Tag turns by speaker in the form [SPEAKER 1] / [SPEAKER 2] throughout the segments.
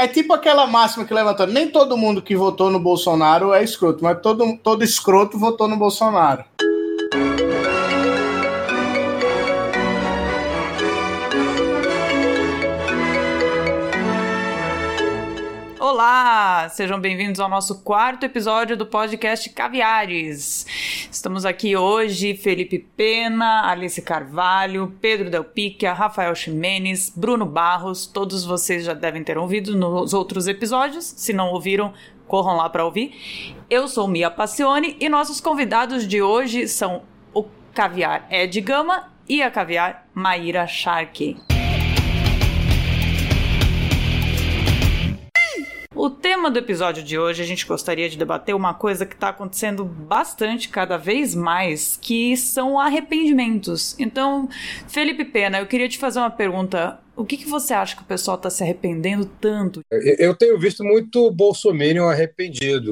[SPEAKER 1] É tipo aquela máxima que levantou. Nem todo mundo que votou no Bolsonaro é escroto, mas todo, todo escroto votou no Bolsonaro.
[SPEAKER 2] Olá, sejam bem-vindos ao nosso quarto episódio do podcast Caviares. Estamos aqui hoje, Felipe Pena, Alice Carvalho, Pedro Del Picchia, Rafael Ximenes, Bruno Barros, todos vocês já devem ter ouvido nos outros episódios, se não ouviram, corram lá para ouvir. Eu sou Mia Passione e nossos convidados de hoje são o Caviar Ed Gama e a Caviar Maíra Sharkey. Tema do episódio de hoje, a gente gostaria de debater uma coisa que está acontecendo bastante, cada vez mais, que são arrependimentos. Então, Felipe Pena, eu queria te fazer uma pergunta. O que, que você acha que o pessoal está se arrependendo tanto?
[SPEAKER 3] Eu tenho visto muito bolsominion arrependido.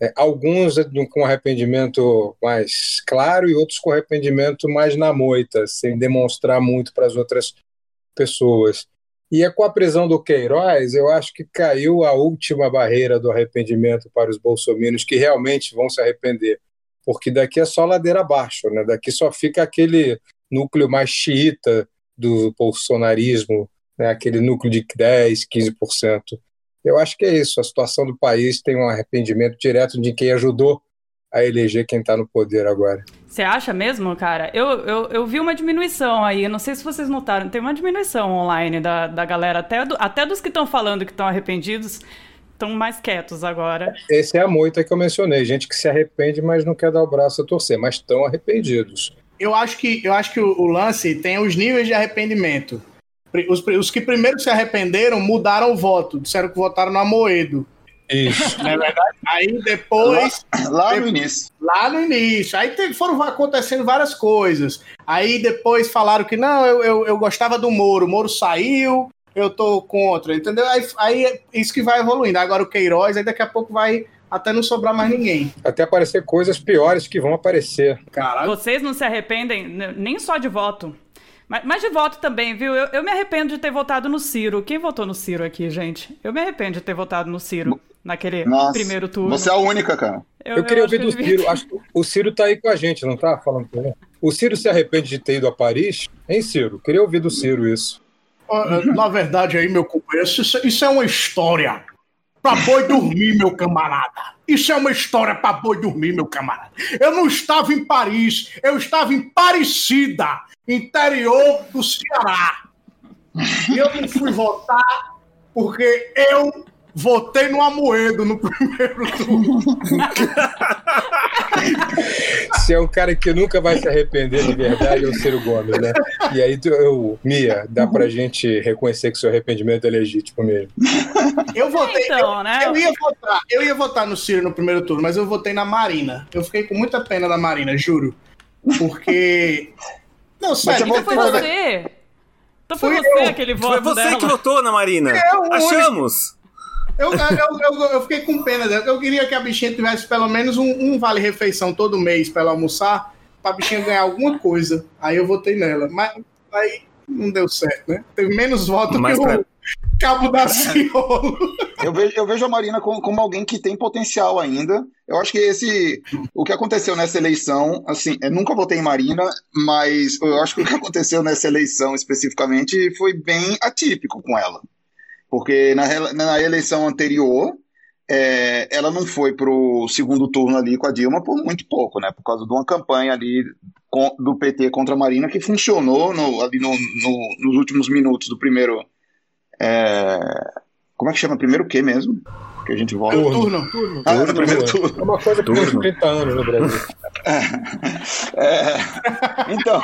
[SPEAKER 3] É, alguns com arrependimento mais claro e outros com arrependimento mais na moita, sem demonstrar muito para as outras pessoas. E é com a prisão do Queiroz, eu acho que caiu a última barreira do arrependimento para os bolsominions que realmente vão se arrepender. Porque daqui é só ladeira abaixo, né? daqui só fica aquele núcleo mais xiita do bolsonarismo, né? aquele núcleo de 10%, 15%. Eu acho que é isso. A situação do país tem um arrependimento direto de quem ajudou a eleger quem está no poder agora.
[SPEAKER 2] Você acha mesmo, cara? Eu, eu, eu vi uma diminuição aí, não sei se vocês notaram, tem uma diminuição online da, da galera, até, do, até dos que estão falando que estão arrependidos, estão mais quietos agora.
[SPEAKER 3] Esse é a moita que eu mencionei, gente que se arrepende, mas não quer dar o braço a torcer, mas estão arrependidos.
[SPEAKER 1] Eu acho que, eu acho que o, o lance tem os níveis de arrependimento. Os, os que primeiro se arrependeram mudaram o voto, disseram que votaram no Amoedo.
[SPEAKER 3] Isso.
[SPEAKER 1] Não é verdade? Aí depois.
[SPEAKER 4] Lá, lá no início.
[SPEAKER 1] Lá no início. Aí teve, foram acontecendo várias coisas. Aí depois falaram que não, eu, eu, eu gostava do Moro. O Moro saiu, eu tô contra, entendeu? Aí, aí é isso que vai evoluindo. Agora o Queiroz, aí daqui a pouco vai até não sobrar mais ninguém.
[SPEAKER 3] Até aparecer coisas piores que vão aparecer.
[SPEAKER 2] Caralho. Vocês não se arrependem nem só de voto. Mas, mas, de voto também, viu? Eu, eu, me arrependo de ter votado no Ciro. Quem votou no Ciro aqui, gente? Eu me arrependo de ter votado no Ciro naquele Nossa, primeiro turno.
[SPEAKER 4] Você é a única, cara.
[SPEAKER 3] Eu, eu queria ouvir do Ciro. Acho que o Ciro tá aí com a gente, não tá? Falando com ele. O Ciro se arrepende de ter ido a Paris? Hein, Ciro? Queria ouvir do Ciro isso.
[SPEAKER 1] Na verdade, aí, meu companheiro, isso, isso é uma história pra boi dormir, meu camarada. Isso é uma história pra boi dormir, meu camarada. Eu não estava em Paris, eu estava em Parecida interior do Ceará. E eu não fui votar porque eu votei no Amoedo no primeiro turno.
[SPEAKER 3] Se é um cara que nunca vai se arrepender de verdade, é o Ciro Gomes, né? E aí, eu, Mia, dá pra gente reconhecer que seu arrependimento é legítimo mesmo.
[SPEAKER 1] Eu votei. Então, eu, né? eu, ia votar, eu ia votar no Ciro no primeiro turno, mas eu votei na Marina. Eu fiquei com muita pena da Marina, juro. Porque
[SPEAKER 2] não, sério. Então foi você. Então foi você eu. aquele voto
[SPEAKER 5] Foi você
[SPEAKER 2] dela.
[SPEAKER 5] que votou na Marina. Eu, Achamos.
[SPEAKER 1] Eu, eu, eu, eu, fiquei com pena dela. Eu queria que a bichinha tivesse pelo menos um, um vale-refeição todo mês para ela almoçar, pra bichinha ganhar alguma coisa. Aí eu votei nela. Mas aí não deu certo, né? Teve menos votos que pra... o Cabo da Ciolo.
[SPEAKER 4] Eu vejo, eu vejo a Marina como, como, alguém que tem potencial ainda. Eu acho que esse. O que aconteceu nessa eleição, assim, eu nunca votei em Marina, mas eu acho que o que aconteceu nessa eleição especificamente foi bem atípico com ela. Porque na, na eleição anterior, é, ela não foi para o segundo turno ali com a Dilma por muito pouco, né? Por causa de uma campanha ali com, do PT contra a Marina que funcionou no, ali no, no, nos últimos minutos do primeiro. É, como é que chama? Primeiro o quê mesmo? Que a gente volta.
[SPEAKER 1] Turno. turno.
[SPEAKER 4] Ah, turno. no primeiro turno.
[SPEAKER 3] É uma coisa que tem 30 anos no Brasil.
[SPEAKER 4] É, é, então.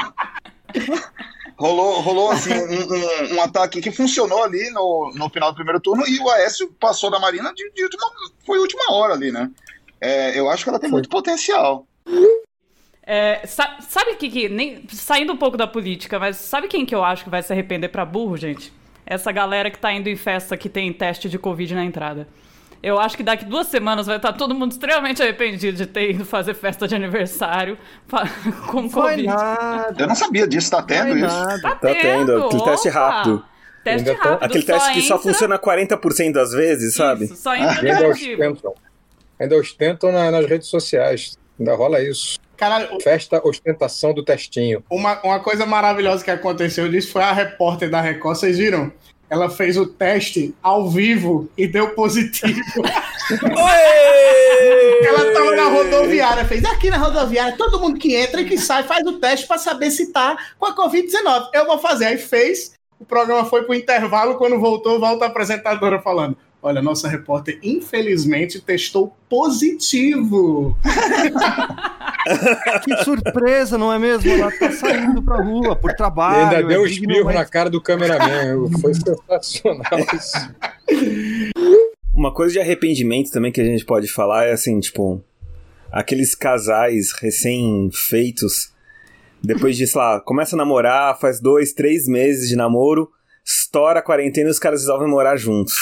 [SPEAKER 4] Rolou, rolou assim, um, um, um, ataque que funcionou ali no, no final do primeiro turno e o Aécio passou da Marina de, de última, foi última hora ali, né? É, eu acho que ela tem muito potencial.
[SPEAKER 2] É, sabe que, que nem saindo um pouco da política, mas sabe quem que eu acho que vai se arrepender para burro, gente? Essa galera que tá indo em festa que tem teste de Covid na entrada. Eu acho que daqui duas semanas vai estar todo mundo extremamente arrependido de ter ido fazer festa de aniversário com Foi Covid.
[SPEAKER 4] Nada. Eu não sabia disso, tá tendo Foi isso?
[SPEAKER 2] Nada. Tá, tá tendo,
[SPEAKER 5] aquele teste rápido.
[SPEAKER 2] Teste
[SPEAKER 3] tô-
[SPEAKER 2] rápido.
[SPEAKER 5] Aquele
[SPEAKER 2] só
[SPEAKER 5] teste que só
[SPEAKER 2] entra-
[SPEAKER 5] funciona 40% das vezes, sabe?
[SPEAKER 2] Isso, só entra
[SPEAKER 3] ainda ostentam. Ainda ostentam na- nas redes sociais. Ainda rola isso.
[SPEAKER 1] Caralho,
[SPEAKER 3] Festa ostentação do testinho.
[SPEAKER 1] uma, uma coisa maravilhosa que aconteceu disso foi a repórter da Record, vocês viram? Ela fez o teste ao vivo e deu positivo. Ela tava na rodoviária, fez aqui na rodoviária, todo mundo que entra e que sai faz o teste pra saber se tá com a Covid-19. Eu vou fazer. Aí fez, o programa foi pro intervalo, quando voltou, volta a apresentadora falando. Olha, nossa repórter, infelizmente, testou positivo.
[SPEAKER 6] Que surpresa, não é mesmo? Ela tá saindo pra rua por
[SPEAKER 3] E
[SPEAKER 6] trabalho.
[SPEAKER 3] ainda deu um
[SPEAKER 6] é
[SPEAKER 3] espirro na cara do cameraman. Foi sensacional isso.
[SPEAKER 5] Uma coisa de arrependimento também que a gente pode falar é assim, tipo, aqueles casais recém-feitos, depois de, sei lá, começa a namorar, faz dois, três meses de namoro, estoura a quarentena e os caras resolvem morar juntos.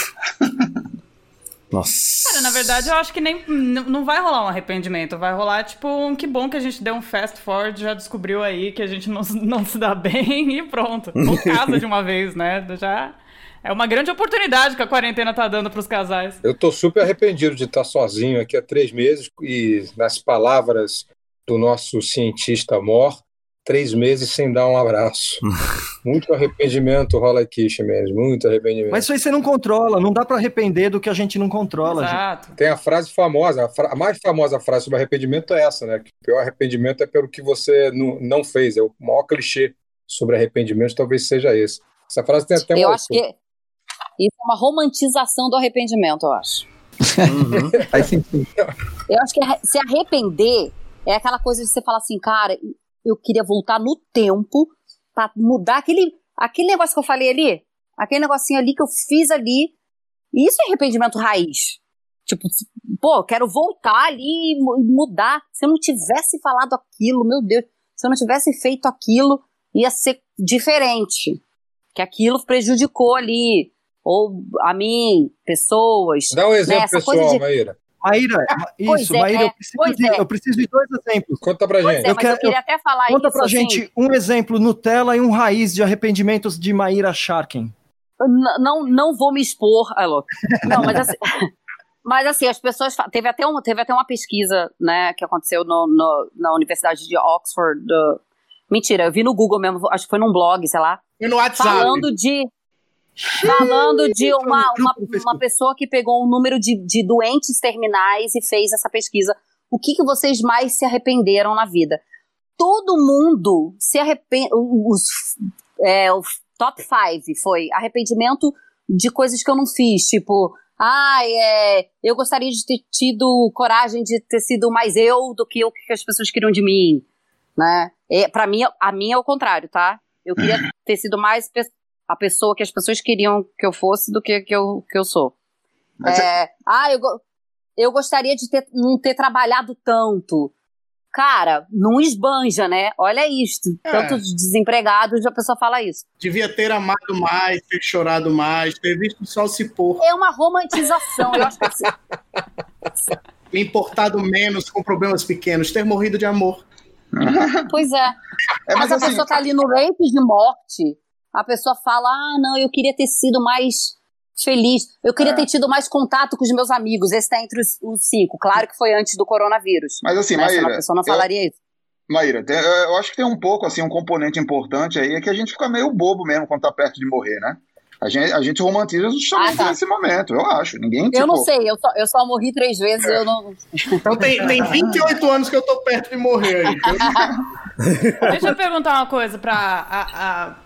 [SPEAKER 5] Nossa.
[SPEAKER 2] Cara, na verdade, eu acho que nem não vai rolar um arrependimento. Vai rolar, tipo, um que bom que a gente deu um fast forward, já descobriu aí que a gente não, se- não se dá bem e pronto. Ou casa de uma vez, né? Já é uma grande oportunidade que a quarentena tá dando pros casais.
[SPEAKER 3] Eu tô super arrependido de estar sozinho aqui há três meses e, nas palavras do nosso cientista Mor, três meses sem dar um abraço. muito arrependimento rola aqui, Ximenes, muito arrependimento.
[SPEAKER 6] Mas isso aí você não controla, não dá pra arrepender do que a gente não controla. gente.
[SPEAKER 2] Exato.
[SPEAKER 3] Tem a frase famosa, a, fra- a mais famosa frase sobre arrependimento é essa, né? Que o pior arrependimento é pelo que você não, não fez. É o maior clichê sobre arrependimento, talvez seja esse. Essa frase tem até um
[SPEAKER 7] Eu acho que isso é uma romantização do arrependimento, eu acho.
[SPEAKER 5] Uhum.
[SPEAKER 6] Faz sentido.
[SPEAKER 7] Eu acho que se arrepender é aquela coisa de você falar assim, cara, eu queria voltar no tempo pra mudar aquele, aquele negócio que eu falei ali, aquele negocinho ali que eu fiz ali. E isso é arrependimento raiz. Tipo, pô, quero voltar ali e mu- mudar. Se eu não tivesse falado aquilo, meu Deus, se eu não tivesse feito aquilo, ia ser diferente. Que aquilo prejudicou ali, ou a mim, pessoas.
[SPEAKER 3] Dá um exemplo
[SPEAKER 7] essa
[SPEAKER 3] pessoal,
[SPEAKER 7] de-
[SPEAKER 3] Maíra.
[SPEAKER 6] Maíra, isso,
[SPEAKER 7] é,
[SPEAKER 6] Maíra,
[SPEAKER 7] é,
[SPEAKER 6] eu preciso,
[SPEAKER 7] pois
[SPEAKER 6] de,
[SPEAKER 7] é.
[SPEAKER 6] eu preciso de dois exemplos.
[SPEAKER 3] Conta pra gente.
[SPEAKER 7] é,
[SPEAKER 6] Eu quero-
[SPEAKER 7] eu queria até falar
[SPEAKER 6] Conta
[SPEAKER 7] isso.
[SPEAKER 6] pra
[SPEAKER 7] assim,
[SPEAKER 6] gente um exemplo Nutella e um raiz de arrependimentos de Maíra Sharkin.
[SPEAKER 7] N- não, não vou me expor. Ah, louco. Não, mas assim, mas assim, as pessoas. Teve até, um, teve até uma pesquisa, né, que aconteceu no, no- na Universidade de Oxford. do- Mentira, eu vi no Google mesmo, acho que foi num blog, sei lá.
[SPEAKER 1] Foi no WhatsApp.
[SPEAKER 7] Falando de. Falando de uma, uma, uma pessoa que pegou um número de, de doentes terminais e fez essa pesquisa. O que, que vocês mais se arrependeram na vida? Todo mundo se arrepende. Os, é, o top 5 foi arrependimento de coisas que eu não fiz. Tipo, ah, é, eu gostaria de ter tido coragem de ter sido mais eu do que o que as pessoas queriam de mim. Né? É, para mim, a minha é o contrário, tá? Eu queria ter sido mais a pessoa que as pessoas queriam que eu fosse do que que eu, que eu sou.
[SPEAKER 4] Mas
[SPEAKER 7] É, ah, eu, eu gostaria de ter, não ter trabalhado tanto. Cara, não esbanja, né? Olha isto.
[SPEAKER 1] É.
[SPEAKER 7] Tantos desempregados, a pessoa fala isso.
[SPEAKER 1] Devia ter amado mais, ter chorado mais, ter visto o sol se pôr,
[SPEAKER 7] É uma romantização. Eu acho que assim,
[SPEAKER 1] me importado menos com problemas pequenos, ter morrido de amor.
[SPEAKER 7] pois é.
[SPEAKER 4] É,
[SPEAKER 7] Mas,
[SPEAKER 4] mas
[SPEAKER 7] a
[SPEAKER 4] assim,
[SPEAKER 7] pessoa tá ali no leito de morte, a pessoa fala: ah, não, eu queria ter sido mais feliz, eu queria
[SPEAKER 4] É.
[SPEAKER 7] ter tido mais contato com os meus amigos. Esse tá entre os, os cinco. Claro que foi antes do coronavírus.
[SPEAKER 4] mas assim,
[SPEAKER 7] né?
[SPEAKER 4] Maíra,
[SPEAKER 7] a pessoa não
[SPEAKER 4] eu-
[SPEAKER 7] falaria isso.
[SPEAKER 4] Maíra, tem- eu eu acho que tem um pouco, assim, um componente importante aí, é que a gente fica meio bobo mesmo quando tá perto de morrer, né? A gente, a gente romantiza justamente
[SPEAKER 7] Ah, tá.
[SPEAKER 4] nesse momento, eu acho. Ninguém,
[SPEAKER 7] Eu
[SPEAKER 4] tipo,
[SPEAKER 7] não sei, eu só, eu só morri três vezes, eu não.
[SPEAKER 1] Então tem, tem 28 anos que eu tô perto de morrer aí.
[SPEAKER 2] Deixa eu perguntar uma coisa pra a, a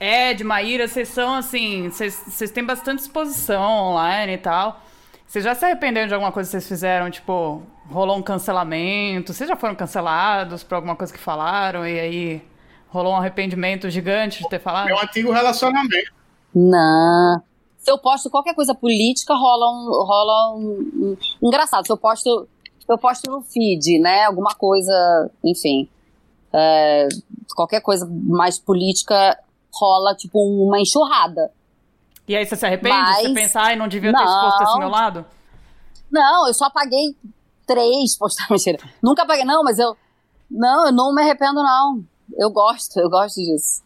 [SPEAKER 2] Ed, Maíra, vocês são assim, vocês têm bastante exposição online e tal. Vocês já se arrependeram de alguma coisa que vocês fizeram? Tipo, rolou um cancelamento? Vocês já foram cancelados por alguma coisa que falaram e aí rolou um arrependimento gigante de ter falado?
[SPEAKER 1] Meu antigo relacionamento.
[SPEAKER 7] Não. Se eu posto qualquer coisa política, rola um. Rola um, um- engraçado, se eu posto. Eu posto no feed, né? Alguma coisa, enfim. é, qualquer coisa mais política rola, tipo, uma enxurrada.
[SPEAKER 2] E aí você se arrepende?
[SPEAKER 7] Mas-
[SPEAKER 2] Você pensa, ai, não devia ter
[SPEAKER 7] Não.
[SPEAKER 2] exposto esse meu lado?
[SPEAKER 7] Não, eu só apaguei três postagens. Nunca apaguei. Não, mas eu. Não, eu não me arrependo, não. Eu gosto, eu gosto disso.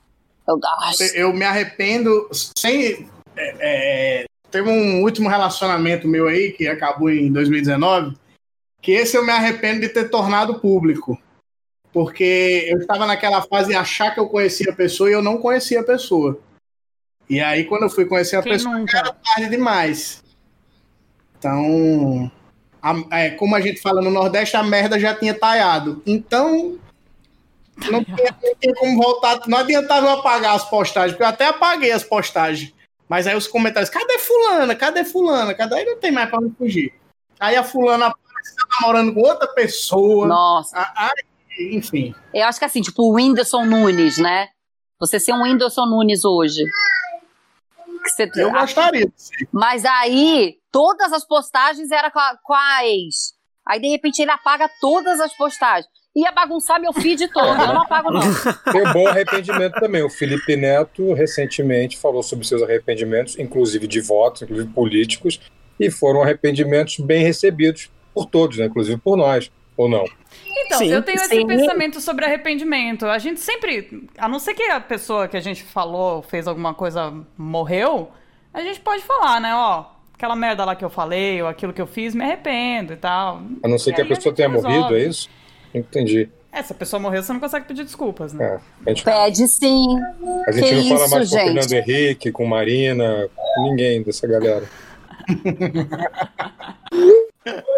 [SPEAKER 7] Eu, acho.
[SPEAKER 1] Eu me arrependo sem. É, é, teve um último relacionamento meu aí, que acabou em 2019, que esse eu me arrependo de ter tornado público. Porque eu estava naquela fase de achar que eu conhecia a pessoa e eu não conhecia a pessoa. E aí, quando eu fui conhecer a
[SPEAKER 2] Quem
[SPEAKER 1] pessoa,
[SPEAKER 2] nunca?
[SPEAKER 1] era tarde demais. Então, a- é, como a gente fala no Nordeste, a merda já tinha talhado. Então, não tinha, não tinha como voltar. Não adiantava eu apagar as postagens, porque eu até apaguei as postagens. Mas aí os comentários, cadê fulana? Cadê fulana? Cadê? Aí não tem mais pra onde fugir. Aí a fulana aparece tá namorando com outra pessoa.
[SPEAKER 7] Nossa.
[SPEAKER 1] Aí, enfim.
[SPEAKER 7] Eu acho que assim, tipo o Whindersson Nunes, né? Você ser um Whindersson Nunes hoje. Que você-
[SPEAKER 1] Eu gostaria ser.
[SPEAKER 7] Mas aí, todas as postagens eram com a, com a ex. Aí, de repente, ele apaga todas as postagens. Ia bagunçar meu feed todo. Eu não apago, não.
[SPEAKER 3] Tem um bom arrependimento também. O Felipe Neto recentemente falou sobre seus arrependimentos, inclusive de votos, inclusive políticos, e foram arrependimentos bem recebidos por todos, né? inclusive por nós, ou não?
[SPEAKER 2] Então,
[SPEAKER 5] Sim.
[SPEAKER 2] eu tenho esse
[SPEAKER 7] Sim.
[SPEAKER 2] pensamento sobre arrependimento. A gente sempre, a não ser que a pessoa que a gente falou, fez alguma coisa, morreu, a gente pode falar, né? Ó, aquela merda lá que eu falei, ou aquilo que eu fiz, me arrependo e tal.
[SPEAKER 3] A não ser
[SPEAKER 2] E
[SPEAKER 3] que a pessoa
[SPEAKER 2] gente
[SPEAKER 3] tenha
[SPEAKER 2] resolve.
[SPEAKER 3] morrido, é isso? Entendi.
[SPEAKER 2] É, se a pessoa morreu, você não consegue pedir desculpas, né?
[SPEAKER 3] É. A gente,
[SPEAKER 7] Pede sim.
[SPEAKER 3] a gente
[SPEAKER 7] que
[SPEAKER 3] não fala
[SPEAKER 7] isso,
[SPEAKER 3] mais com o? Fernando Henrique, com Marina, com ninguém dessa galera.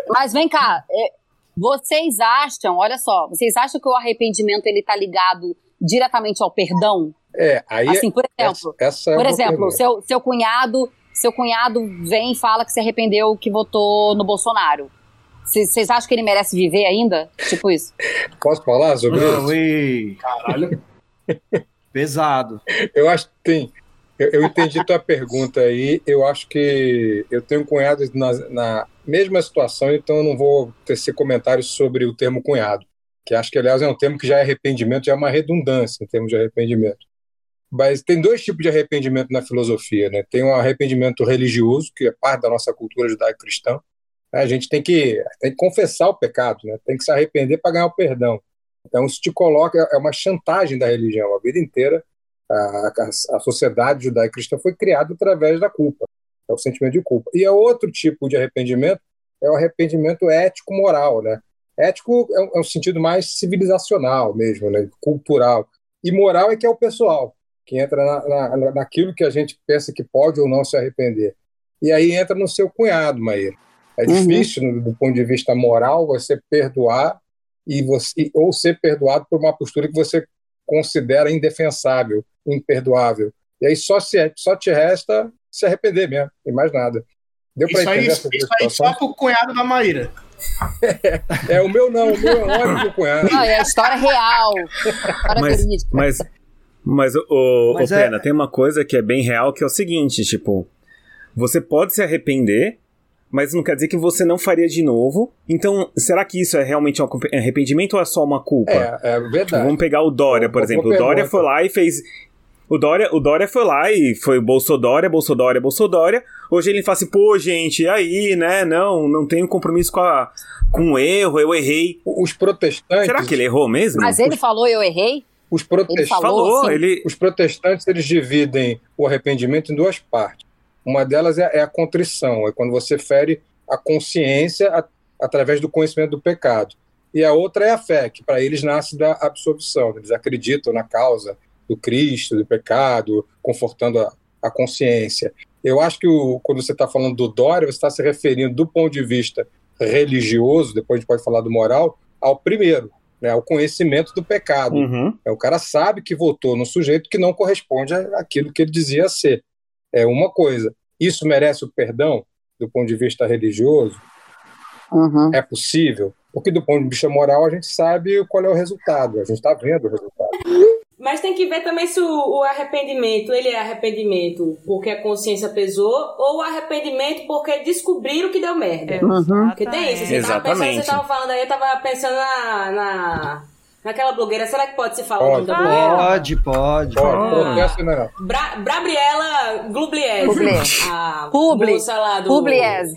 [SPEAKER 7] Mas vem cá, é, vocês acham, olha só, vocês acham que o arrependimento ele tá ligado diretamente ao perdão?
[SPEAKER 3] É, aí
[SPEAKER 7] Assim, por exemplo,
[SPEAKER 3] essa, essa é
[SPEAKER 7] por exemplo, seu, seu cunhado, seu cunhado vem e fala que se arrependeu que votou no Bolsonaro. Vocês acham que ele merece viver ainda? Tipo isso.
[SPEAKER 3] Posso falar sobre isso?
[SPEAKER 6] Não, e...
[SPEAKER 1] Caralho.
[SPEAKER 6] Pesado.
[SPEAKER 3] Eu acho que tem. Eu, eu entendi tua pergunta aí. Eu acho que eu tenho cunhados na, na mesma situação, então eu não vou tecer comentários sobre o termo cunhado, que acho que, aliás, é um termo que já é arrependimento, já é uma redundância em termos de arrependimento. Mas tem dois tipos de arrependimento na filosofia, né? Tem o arrependimento religioso, que é parte da nossa cultura judaico-cristã. A gente tem que, tem que confessar o pecado, né? Tem que se arrepender para ganhar o perdão. Então, isso te coloca, é uma chantagem da religião. A vida inteira, a, a, a sociedade judaico-cristã foi criada através da culpa, é o sentimento de culpa. E é outro tipo de arrependimento, é o arrependimento ético-moral, né? Ético é um, é um sentido mais civilizacional mesmo, né? cultural. E moral é que é o pessoal, que entra na, na, naquilo que a gente pensa que pode ou não se arrepender. E aí entra no seu cunhado, Maíra. É
[SPEAKER 7] Uhum.
[SPEAKER 3] difícil, no- do ponto de vista moral, você perdoar e você ou ser perdoado por uma postura que você considera indefensável, imperdoável. E aí só se só te resta se arrepender mesmo, e mais nada. Deu para
[SPEAKER 1] Isso aí,
[SPEAKER 3] entender
[SPEAKER 1] isso
[SPEAKER 3] essas duas
[SPEAKER 1] aí só pro cunhado da Maíra.
[SPEAKER 3] É o meu não, o meu é do cunhado.
[SPEAKER 7] Não, é a história real. História
[SPEAKER 5] Mas,
[SPEAKER 7] verídica.
[SPEAKER 5] mas, mas, o,
[SPEAKER 6] Mas
[SPEAKER 5] o
[SPEAKER 6] é-
[SPEAKER 5] Pena, tem uma coisa que é bem real, que é o seguinte, tipo, você pode se arrepender, mas não quer dizer que você não faria de novo. Então, será que isso é realmente um arrependimento ou é só uma culpa?
[SPEAKER 3] É, é
[SPEAKER 5] Tipo,
[SPEAKER 3] verdade.
[SPEAKER 5] vamos pegar o Dória, por
[SPEAKER 3] Boa
[SPEAKER 5] exemplo. O
[SPEAKER 3] pergunta.
[SPEAKER 5] Dória foi lá e fez. O Dória, o Dória foi lá e foi Bolsodória, Bolsodória, Bolsodória. Hoje ele fala assim, pô, gente, aí, né? Não, não tenho compromisso com, a, com o erro, eu errei.
[SPEAKER 3] Os protestantes,
[SPEAKER 5] Será que ele errou mesmo?
[SPEAKER 7] Mas ele falou, eu errei?
[SPEAKER 3] os
[SPEAKER 7] Ele
[SPEAKER 3] protestantes,
[SPEAKER 7] falou,
[SPEAKER 5] falou,
[SPEAKER 7] assim,
[SPEAKER 5] ele.
[SPEAKER 3] os protestantes eles dividem o arrependimento em duas partes. Uma delas é, é a contrição, é quando você fere a consciência a- através do conhecimento do pecado. E a outra é a fé, que para eles nasce da absolvição. Eles acreditam na causa do Cristo, do pecado, confortando a, a consciência. Eu acho que o- quando você está falando do Dória, você está se referindo do ponto de vista religioso, depois a gente pode falar do moral, ao primeiro, né, ao conhecimento do pecado.
[SPEAKER 5] Uhum.
[SPEAKER 3] É, o cara sabe que votou no sujeito que não corresponde àquilo que ele dizia ser. É uma coisa. Isso merece o perdão do ponto de vista religioso?
[SPEAKER 7] Uhum.
[SPEAKER 3] É possível? Porque do ponto de vista moral a gente sabe qual é o resultado. A gente está vendo o resultado.
[SPEAKER 8] Mas tem que ver também se o, o arrependimento, ele é arrependimento porque a consciência pesou ou arrependimento porque descobriram que deu merda.
[SPEAKER 7] Uhum.
[SPEAKER 8] Porque tem isso. Você tava pensando,
[SPEAKER 5] Exatamente.
[SPEAKER 8] você tava falando aí, eu tava pensando na, na, naquela blogueira, será que pode se falar o nome
[SPEAKER 3] Pode.
[SPEAKER 8] da blogueira?
[SPEAKER 6] Pode, pode.
[SPEAKER 3] Pode,
[SPEAKER 8] Ah. Bra Brabriela Glubliese. A
[SPEAKER 7] Publi.
[SPEAKER 8] moça lá do...
[SPEAKER 7] Pugliese.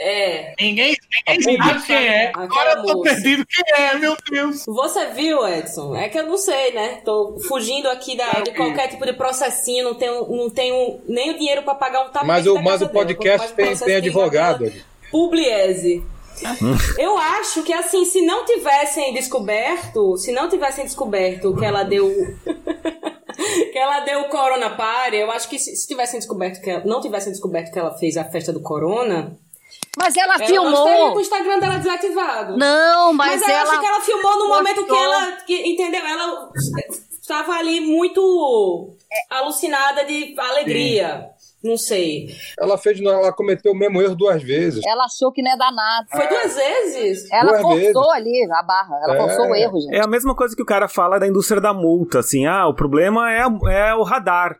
[SPEAKER 8] É.
[SPEAKER 1] Ninguém, ninguém sabe quem é.
[SPEAKER 8] Aquela
[SPEAKER 1] Agora eu tô
[SPEAKER 8] moça.
[SPEAKER 1] perdido quem é, meu Deus.
[SPEAKER 8] Você viu, Edson? É que eu não sei, né? Tô fugindo aqui da, de qualquer tipo de processinho, não tenho, não tenho nem o dinheiro pra pagar um tapete
[SPEAKER 3] Mas o, mas o
[SPEAKER 8] dela.
[SPEAKER 3] podcast
[SPEAKER 8] mais
[SPEAKER 3] tem, tem advogado.
[SPEAKER 8] Pugliese. Eu acho que assim, se não tivessem descoberto, se não tivessem descoberto que ela deu que ela deu o Corona Party, eu acho que se, se tivessem descoberto que ela, não tivessem descoberto que ela fez a festa do Corona,
[SPEAKER 7] Mas ela
[SPEAKER 8] ela não estaria com o
[SPEAKER 7] filmou.
[SPEAKER 8] Instagram dela desativado.
[SPEAKER 7] Não,
[SPEAKER 8] Mas,
[SPEAKER 7] mas,
[SPEAKER 8] eu
[SPEAKER 7] ela.
[SPEAKER 8] acho que ela filmou no momento que ela. que- entendeu? Ela estava ali muito alucinada de alegria. Não sei.
[SPEAKER 3] Ela fez, ela cometeu o mesmo erro duas vezes.
[SPEAKER 7] Ela achou que não é danado.
[SPEAKER 8] Foi duas vezes?
[SPEAKER 7] Ela
[SPEAKER 3] Duas
[SPEAKER 7] forçou
[SPEAKER 3] vezes.
[SPEAKER 7] ali a barra. Ela
[SPEAKER 3] É.
[SPEAKER 7] forçou o erro, gente.
[SPEAKER 5] É a mesma coisa que o cara fala da indústria da multa, assim, ah, o problema é, é o radar.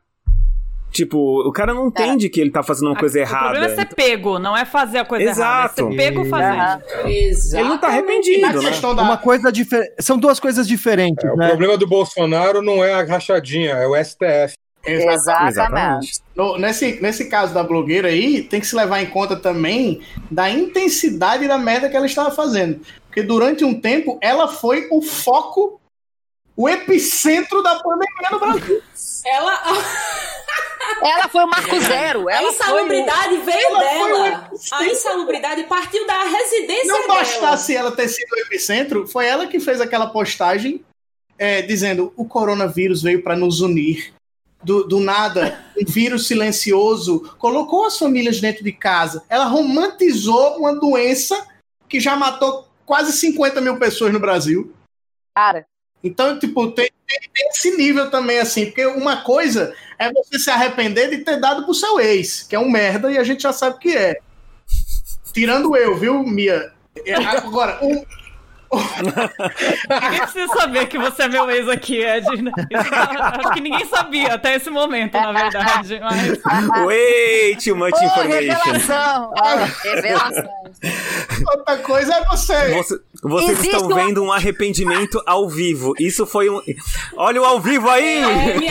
[SPEAKER 5] Tipo, o cara não entende que ele tá fazendo uma coisa
[SPEAKER 2] O
[SPEAKER 5] errada.
[SPEAKER 2] problema é ser pego, não é fazer a coisa
[SPEAKER 5] Exato.
[SPEAKER 2] errada. É ser pego fazendo.
[SPEAKER 8] Exato.
[SPEAKER 5] Ele não tá
[SPEAKER 1] E
[SPEAKER 5] arrependido, né?
[SPEAKER 1] da,
[SPEAKER 6] Uma coisa diferente. São duas coisas diferentes,
[SPEAKER 3] É, o
[SPEAKER 6] né?
[SPEAKER 3] problema do Bolsonaro não é a rachadinha, é o STF.
[SPEAKER 7] Exatamente.
[SPEAKER 5] Exatamente.
[SPEAKER 1] No- nesse, nesse caso da blogueira aí, tem que se levar em conta também da intensidade da merda que ela estava fazendo. Porque durante um tempo ela foi o foco, o epicentro da pandemia no Brasil.
[SPEAKER 8] Ela,
[SPEAKER 7] Ela foi o Marco Zero.
[SPEAKER 8] a
[SPEAKER 7] Ela foi o...
[SPEAKER 8] insalubridade veio
[SPEAKER 1] Ela
[SPEAKER 8] dela. A insalubridade partiu da residência
[SPEAKER 1] Não
[SPEAKER 8] dela.
[SPEAKER 1] bastasse ela ter sido o epicentro, foi ela que fez aquela postagem é, dizendo o coronavírus veio para nos unir. Do, do nada, um vírus silencioso colocou as famílias dentro de casa. Ela romantizou uma doença que já matou quase 50 mil pessoas no Brasil.
[SPEAKER 7] Cara,
[SPEAKER 1] Então, tipo, tem, tem- esse nível também, assim, porque uma coisa é você se arrepender de ter dado pro seu ex, que é um merda e a gente já sabe o que é. Tirando eu, viu, Mia? É, Agora, um,
[SPEAKER 2] Ninguém precisa saber que você é meu ex aqui, Ed. Isso não- acho que ninguém sabia até esse momento, na verdade. Mas
[SPEAKER 5] Way too much
[SPEAKER 7] Ô,
[SPEAKER 5] information.
[SPEAKER 7] revelação! Ó, revelação.
[SPEAKER 1] outra coisa é você.
[SPEAKER 5] Você- vocês
[SPEAKER 7] Existe
[SPEAKER 5] estão
[SPEAKER 7] uma-
[SPEAKER 5] vendo um arrependimento ao vivo. Isso foi um. Olha o ao vivo aí!
[SPEAKER 8] É, me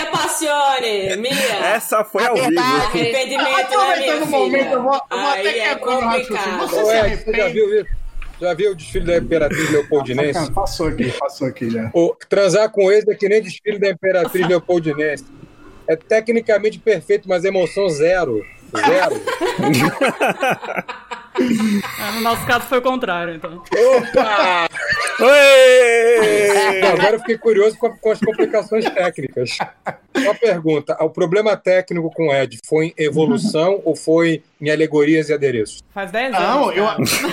[SPEAKER 8] Mia.
[SPEAKER 5] Essa foi ao
[SPEAKER 7] verdade.
[SPEAKER 5] vivo.
[SPEAKER 8] Arrependimento, né,
[SPEAKER 1] Aproveitando o momento, eu vou, eu vou
[SPEAKER 8] Aí
[SPEAKER 1] até
[SPEAKER 8] é
[SPEAKER 1] quebrar o raciocínio.
[SPEAKER 8] complicado.
[SPEAKER 1] Você
[SPEAKER 3] Ô,
[SPEAKER 1] se
[SPEAKER 3] Ed, você já
[SPEAKER 1] arrepende?
[SPEAKER 3] viu isso? Já viu o desfile da Imperatriz Leopoldinense?
[SPEAKER 1] Passou aqui, passou aqui já.
[SPEAKER 3] O, transar com ex é que nem desfile da Imperatriz Leopoldinense. É tecnicamente perfeito, mas emoção zero. Zero.
[SPEAKER 2] é, no nosso caso foi o contrário, então.
[SPEAKER 3] Opa!
[SPEAKER 5] Oi!
[SPEAKER 3] Agora eu fiquei curioso com, com as complicações técnicas. Uma pergunta: o problema técnico com o Ed foi em evolução ou foi em alegorias e adereços?
[SPEAKER 2] Faz 10 anos.
[SPEAKER 1] Não, eu,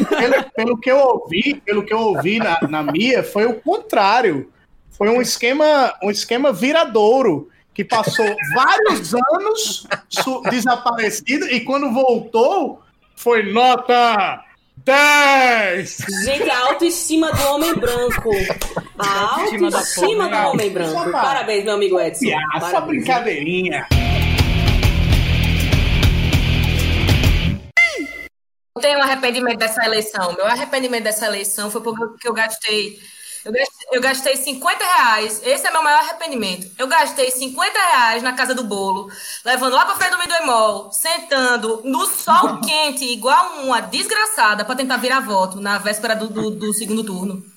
[SPEAKER 1] pelo, pelo que eu ouvi, pelo que eu ouvi na, na Mia, foi o contrário. Foi um esquema, um esquema viradouro que passou vários anos desaparecido e quando voltou foi nota 10.
[SPEAKER 8] Gente, a autoestima do homem branco. A
[SPEAKER 2] Autoestima
[SPEAKER 8] do homem branco. Parabéns, meu amigo Edson.
[SPEAKER 1] Piada, só brincadeirinha.
[SPEAKER 9] Eu tenho um arrependimento dessa eleição. Meu arrependimento dessa eleição foi porque eu gastei. Eu gastei, eu gastei 50 reais. Esse é meu maior arrependimento. Eu gastei 50 reais na casa do bolo, levando lá pra frente do Midway sentando no sol quente, igual uma desgraçada, pra tentar virar voto na véspera do, do, do segundo turno.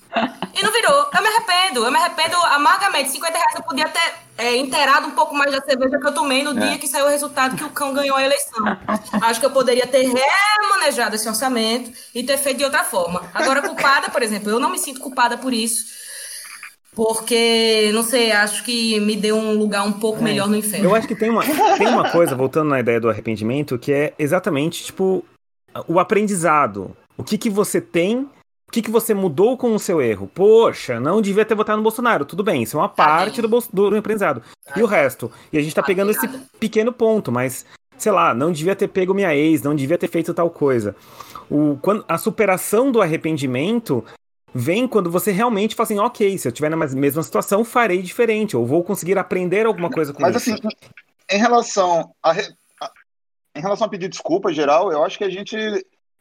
[SPEAKER 9] E não virou. Eu me arrependo. Eu me arrependo amargamente. 50 reais eu podia ter é, inteirado um pouco mais da cerveja que eu tomei no dia que saiu o resultado que o cão ganhou a eleição. Acho que eu poderia ter remanejado esse orçamento e ter feito de outra forma. Agora, culpada, por exemplo, eu não me sinto culpada por isso. Porque, não sei, acho que me deu um lugar um pouco melhor no inferno.
[SPEAKER 5] Eu acho que tem uma, tem uma coisa, voltando na ideia do arrependimento, que é exatamente, tipo, o aprendizado. O que que você tem, o que que você mudou com o seu erro? Poxa, não devia ter votado no Bolsonaro. Tudo bem, isso é uma parte do, do aprendizado. E o resto? E a gente tá pegando esse pequeno ponto, mas, sei lá, não devia ter pego minha ex, não devia ter feito tal coisa. O, quando, a superação do arrependimento vem quando você realmente fala assim, ok, se eu estiver na mes- mesma situação, farei diferente, ou vou conseguir aprender alguma coisa com
[SPEAKER 4] Mas
[SPEAKER 5] isso.
[SPEAKER 4] assim, em relação a, re- a- em relação a pedir desculpa geral, eu acho que a gente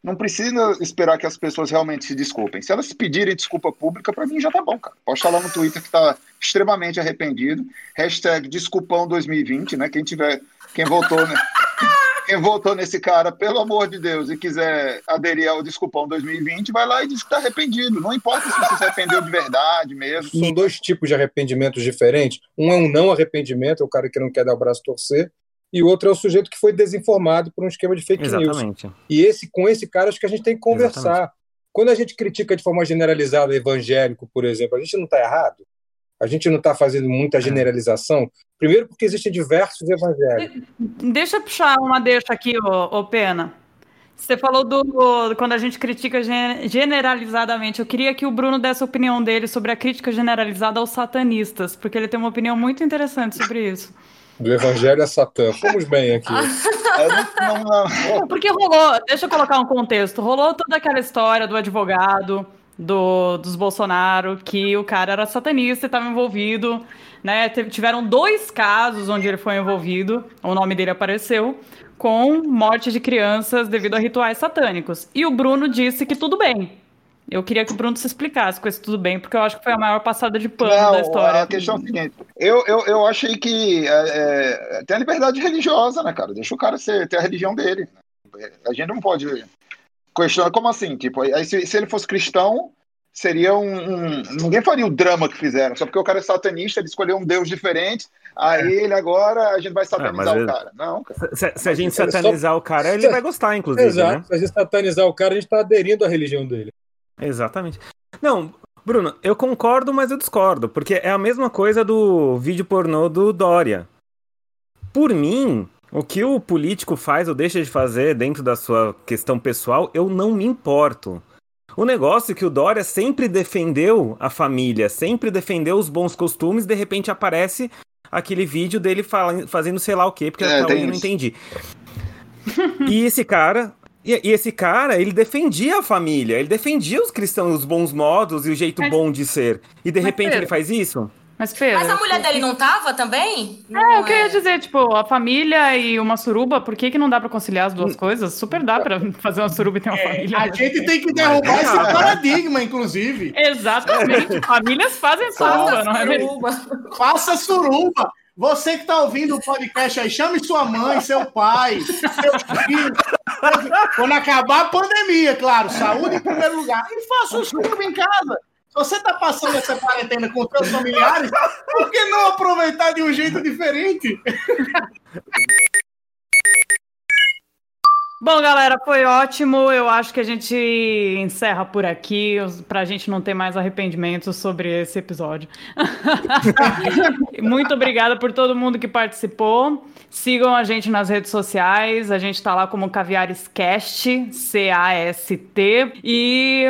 [SPEAKER 4] Não precisa esperar que as pessoas realmente se desculpem. Se elas pedirem desculpa pública, para mim já tá bom, cara. Pode falar no Twitter que tá extremamente arrependido. Hashtag desculpão 2020, né? Quem tiver, quem votou, né? Quem votou nesse cara, pelo amor de Deus, e quiser aderir ao Desculpão 2020, vai lá e diz que tá arrependido. Não importa se você se arrependeu de verdade mesmo.
[SPEAKER 3] São dois tipos de arrependimentos diferentes. Um é um não arrependimento, é o cara que não quer dar o braço torcer, e o outro é o sujeito que foi desinformado por um esquema de fake
[SPEAKER 5] Exatamente.
[SPEAKER 3] news. E esse, com esse cara, acho que a gente tem que conversar.
[SPEAKER 5] Exatamente.
[SPEAKER 3] Quando a gente critica de forma generalizada evangélico, por exemplo, a gente não está errado? A gente não está fazendo
[SPEAKER 5] É.
[SPEAKER 3] muita generalização? Primeiro, porque existem diversos evangélicos.
[SPEAKER 2] Deixa eu puxar uma deixa aqui, ô, ô Pena. Você falou do quando a gente critica gen- generalizadamente. Eu queria que o Bruno desse a opinião dele sobre a crítica generalizada aos satanistas, porque ele tem uma opinião muito interessante sobre isso.
[SPEAKER 3] Do evangelho a Satã. Fomos bem aqui.
[SPEAKER 4] Não- não- não-
[SPEAKER 2] Porque rolou, deixa eu colocar um contexto, rolou toda aquela história do advogado do, dos Bolsonaro, que o cara era satanista e estava envolvido, né? Tiveram dois casos onde ele foi envolvido, o nome dele apareceu, com morte de crianças devido a rituais satânicos. E o Bruno disse que tudo bem. Eu queria que o Bruno se explicasse com esse tudo bem, porque eu acho que foi a maior passada de pano da
[SPEAKER 4] Não,
[SPEAKER 2] história.
[SPEAKER 4] a questão é a seguinte: eu, eu, eu achei que é, é, tem a liberdade religiosa, né, cara? Deixa o cara ser, ter a religião dele. A gente não pode questionar. Como assim? Tipo, aí se, se ele fosse cristão, seria um, um- Ninguém faria o drama que fizeram. Só porque o cara é satanista, ele escolheu um deus diferente. Aí ele agora a gente vai satanizar
[SPEAKER 5] mas
[SPEAKER 4] o cara. Não, cara.
[SPEAKER 5] Se, se a gente
[SPEAKER 3] só-
[SPEAKER 5] satanizar o cara, ele vai gostar, inclusive,
[SPEAKER 3] Exato.
[SPEAKER 5] né?
[SPEAKER 3] Se a gente satanizar o cara, a gente está aderindo à religião dele.
[SPEAKER 5] Exatamente. Não, Bruno, eu concordo, mas eu discordo, porque é a mesma coisa do vídeo pornô do Dória. Por mim, o que o político faz ou deixa de fazer dentro da sua questão pessoal, eu não me importo. O negócio é que o Dória sempre defendeu a família, sempre defendeu os bons costumes, de repente aparece aquele vídeo dele fala- fazendo sei lá o quê, porque
[SPEAKER 4] É,
[SPEAKER 5] até hoje eu não entendi. E esse cara, e, e esse cara, ele defendia a família, ele defendia os cristãos, os bons modos e o jeito
[SPEAKER 2] Mas-
[SPEAKER 5] bom de ser. E de repente
[SPEAKER 2] Pedro,
[SPEAKER 5] ele faz isso?
[SPEAKER 2] Mas, Pedro,
[SPEAKER 9] Mas a mulher dele não tava também?
[SPEAKER 2] É, o que eu ia dizer, tipo, a família e uma suruba, por que, que não dá pra conciliar as duas coisas? Super dá pra fazer uma suruba e ter uma família.
[SPEAKER 1] A gente tem que derrubar esse paradigma, inclusive.
[SPEAKER 2] Exatamente. Famílias fazem suruba, não é mesmo?
[SPEAKER 9] Suruba.
[SPEAKER 1] Faça suruba. Você que está ouvindo o podcast aí, chame sua mãe, seu pai, seus filhos. Quando acabar a pandemia, claro, saúde em primeiro lugar. E faça o suruba em casa. Se você está passando essa quarentena com seus familiares, por que não aproveitar de um jeito diferente?
[SPEAKER 2] Bom, galera, foi ótimo. Eu acho que a gente encerra por aqui, pra gente não ter mais arrependimentos sobre esse episódio. Muito obrigada por todo mundo que participou. Sigam a gente nas redes sociais. A gente tá lá como Caviarescast, C-A-S-T. E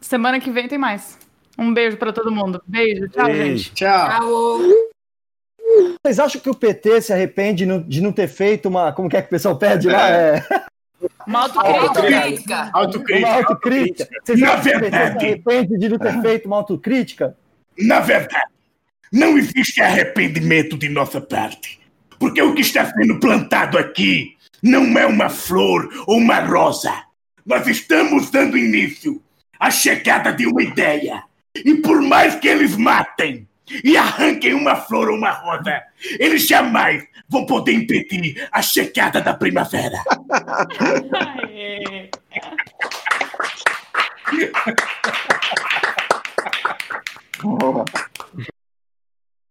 [SPEAKER 2] semana que vem tem mais. Um beijo pra todo mundo. Beijo. Tchau,
[SPEAKER 5] Beijo.
[SPEAKER 2] gente.
[SPEAKER 1] Tchau.
[SPEAKER 9] Alô.
[SPEAKER 6] Vocês acham que o PT se arrepende de não ter feito uma. Como que é que o pessoal pede lá? É,
[SPEAKER 2] Uma autocrítica.
[SPEAKER 9] Autocrítica.
[SPEAKER 6] uma
[SPEAKER 1] Autocrítica.
[SPEAKER 6] autocrítica. Vocês
[SPEAKER 1] Na
[SPEAKER 6] o PT se
[SPEAKER 1] verdade.
[SPEAKER 6] arrepende de não ter feito uma autocrítica?
[SPEAKER 1] Na verdade, não existe arrependimento de nossa parte. Porque o que está sendo plantado aqui não é uma flor ou uma rosa. Nós estamos dando início à chegada de uma ideia. E por mais que eles matem e arranquem uma flor ou uma rosa. Eles jamais vão poder impedir a chegada da primavera.